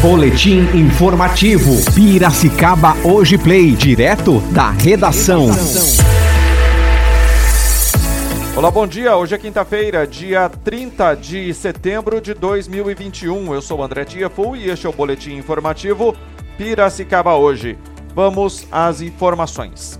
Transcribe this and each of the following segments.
Boletim informativo. Piracicaba Hoje Play, direto da redação. Olá, bom dia. Hoje é quinta-feira, dia 30 de setembro de 2021. Eu sou André Tiafu e este é o Boletim informativo Piracicaba Hoje. Vamos às informações.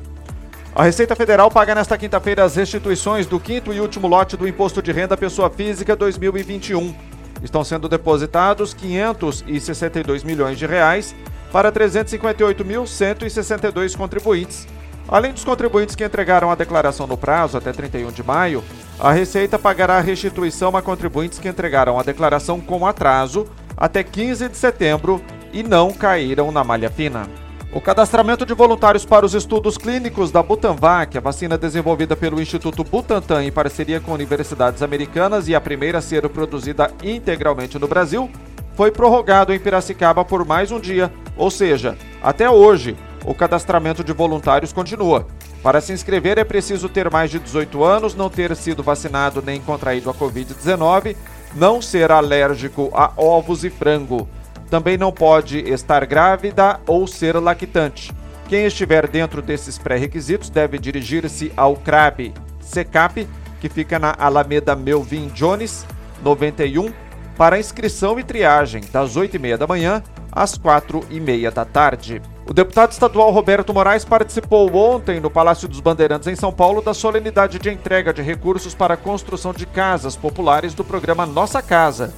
A Receita Federal paga nesta quinta-feira as restituições do quinto e último lote do Imposto de Renda Pessoa Física 2021. Estão sendo depositados 562 milhões de reais para 358.162 contribuintes. Além dos contribuintes que entregaram a declaração no prazo até 31 de maio, a Receita pagará a restituição a contribuintes que entregaram a declaração com atraso até 15 de setembro e não caíram na malha fina. O cadastramento de voluntários para os estudos clínicos da Butanvac, a vacina desenvolvida pelo Instituto Butantan em parceria com universidades americanas e a primeira a ser produzida integralmente no Brasil, foi prorrogado em Piracicaba por mais um dia, ou seja, até hoje, o cadastramento de voluntários continua. Para se inscrever é preciso ter mais de 18 anos, não ter sido vacinado nem contraído a Covid-19, não ser alérgico a ovos e frango. Também não pode estar grávida ou ser lactante. Quem estiver dentro desses pré-requisitos deve dirigir-se ao CRAB SECAP, que fica na Alameda Melvin Jones, 91, para inscrição e triagem, das 8h30 da manhã às 4h30 da tarde. O deputado estadual Roberto Moraes participou ontem no Palácio dos Bandeirantes, em São Paulo, da solenidade de entrega de recursos para a construção de casas populares do programa Nossa Casa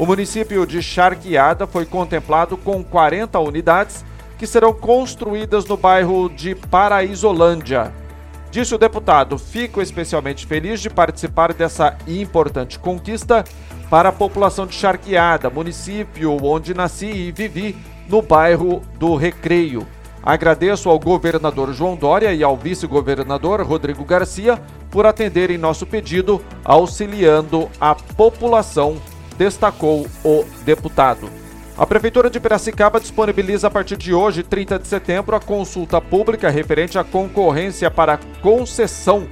o município de Charqueada foi contemplado com 40 unidades que serão construídas no bairro de Paraísolândia. Disse o deputado: Fico especialmente feliz de participar dessa importante conquista para a população de Charqueada, município onde nasci e vivi, no bairro do Recreio. Agradeço ao governador João Dória e ao vice-governador Rodrigo Garcia por atenderem nosso pedido, auxiliando a população destacou o deputado. A Prefeitura de Piracicaba disponibiliza a partir de hoje, 30 de setembro, a consulta pública referente à concorrência para concessão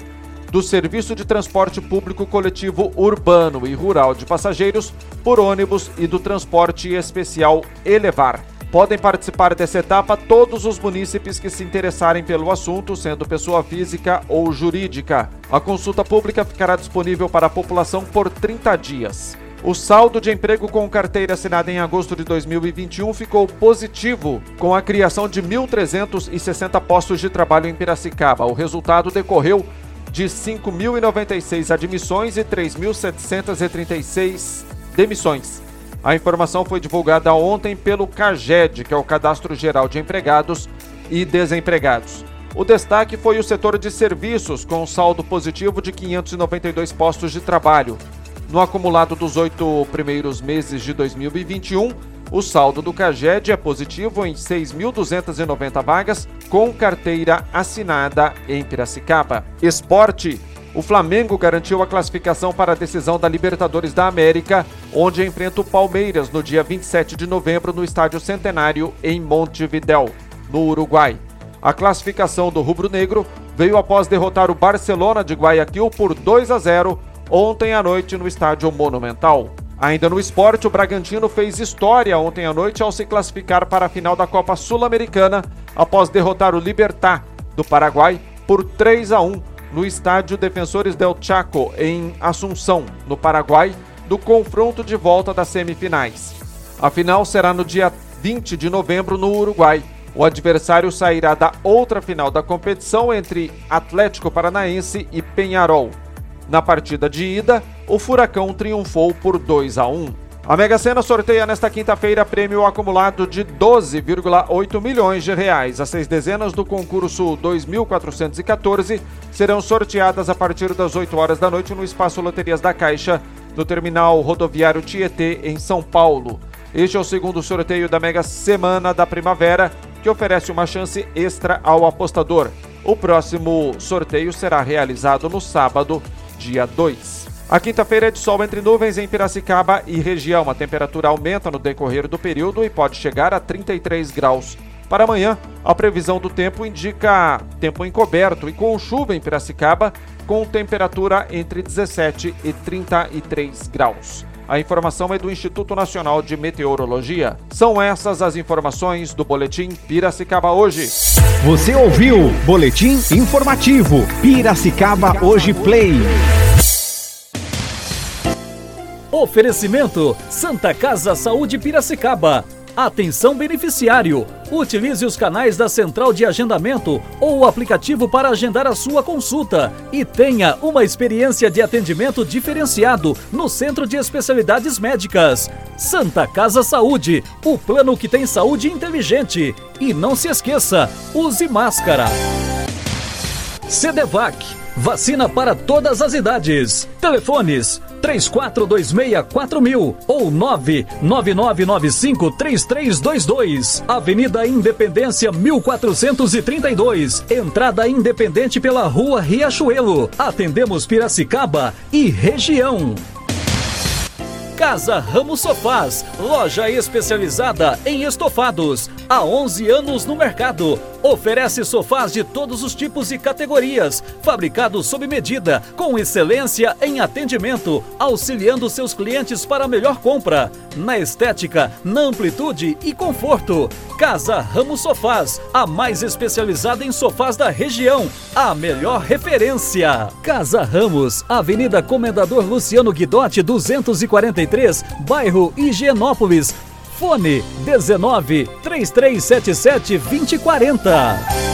do serviço de transporte público coletivo urbano e rural de passageiros por ônibus e do transporte especial Elevar. Podem participar dessa etapa todos os munícipes que se interessarem pelo assunto, sendo pessoa física ou jurídica. A consulta pública ficará disponível para a população por 30 dias. O saldo de emprego com carteira assinada em agosto de 2021 ficou positivo, com a criação de 1.360 postos de trabalho em Piracicaba. O resultado decorreu de 5.096 admissões e 3.736 demissões. A informação foi divulgada ontem pelo CAGED, que é o Cadastro Geral de Empregados e Desempregados. O destaque foi o setor de serviços, com um saldo positivo de 592 postos de trabalho. No acumulado dos oito primeiros meses de 2021, o saldo do CAGED é positivo em 6.290 vagas, com carteira assinada em Piracicaba. Esporte. O Flamengo garantiu a classificação para a decisão da Libertadores da América, onde enfrenta o Palmeiras no dia 27 de novembro no Estádio Centenário, em Montevidéu, no Uruguai. A classificação do rubro-negro veio após derrotar o Barcelona de Guayaquil por 2 a 0 ontem à noite no Estádio Monumental. Ainda no esporte, o Bragantino fez história ontem à noite ao se classificar para a final da Copa Sul-Americana após derrotar o Libertar do Paraguai por 3 a 1 no estádio Defensores del Chaco em Assunção, no Paraguai, do confronto de volta das semifinais. A final será no dia 20 de novembro no Uruguai. O adversário sairá da outra final da competição entre Atlético Paranaense e Penharol. Na partida de ida, o Furacão triunfou por 2 a 1. A Mega Sena sorteia nesta quinta-feira prêmio acumulado de 12,8 milhões de reais. As seis dezenas do concurso 2414 serão sorteadas a partir das 8 horas da noite no espaço Loterias da Caixa, no terminal rodoviário Tietê, em São Paulo. Este é o segundo sorteio da Mega Semana da Primavera, que oferece uma chance extra ao apostador. O próximo sorteio será realizado no sábado, dia 2. A quinta-feira é de sol entre nuvens em Piracicaba e região. A temperatura aumenta no decorrer do período e pode chegar a 33 graus. Para amanhã, a previsão do tempo indica tempo encoberto e com chuva em Piracicaba, com temperatura entre 17 e 33 graus. A informação é do Instituto Nacional de Meteorologia. São essas as informações do Boletim Piracicaba hoje. Você ouviu Boletim Informativo Piracicaba Hoje Play. Oferecimento Santa Casa Saúde Piracicaba. Atenção beneficiário. Utilize os canais da Central de Agendamento ou o aplicativo para agendar a sua consulta e tenha uma experiência de atendimento diferenciado no Centro de Especialidades Médicas. Santa Casa Saúde, o plano que tem saúde inteligente. E não se esqueça, use máscara. CDVAC, vacina para todas as idades. Telefones 34264000 ou 999953322. Avenida Independência 1432. Entrada independente pela Rua Riachuelo. Atendemos Piracicaba e região. Casa Ramos Sofás, loja especializada em estofados. Há 11 anos no mercado. Oferece sofás de todos os tipos e categorias, fabricados sob medida, com excelência em atendimento, auxiliando seus clientes para a melhor compra. Na estética, na amplitude e conforto. Casa Ramos Sofás, a mais especializada em sofás da região, a melhor referência. Casa Ramos, Avenida Comendador Luciano Guidotti, 243, bairro Higienópolis. Fone 19 3377 2040.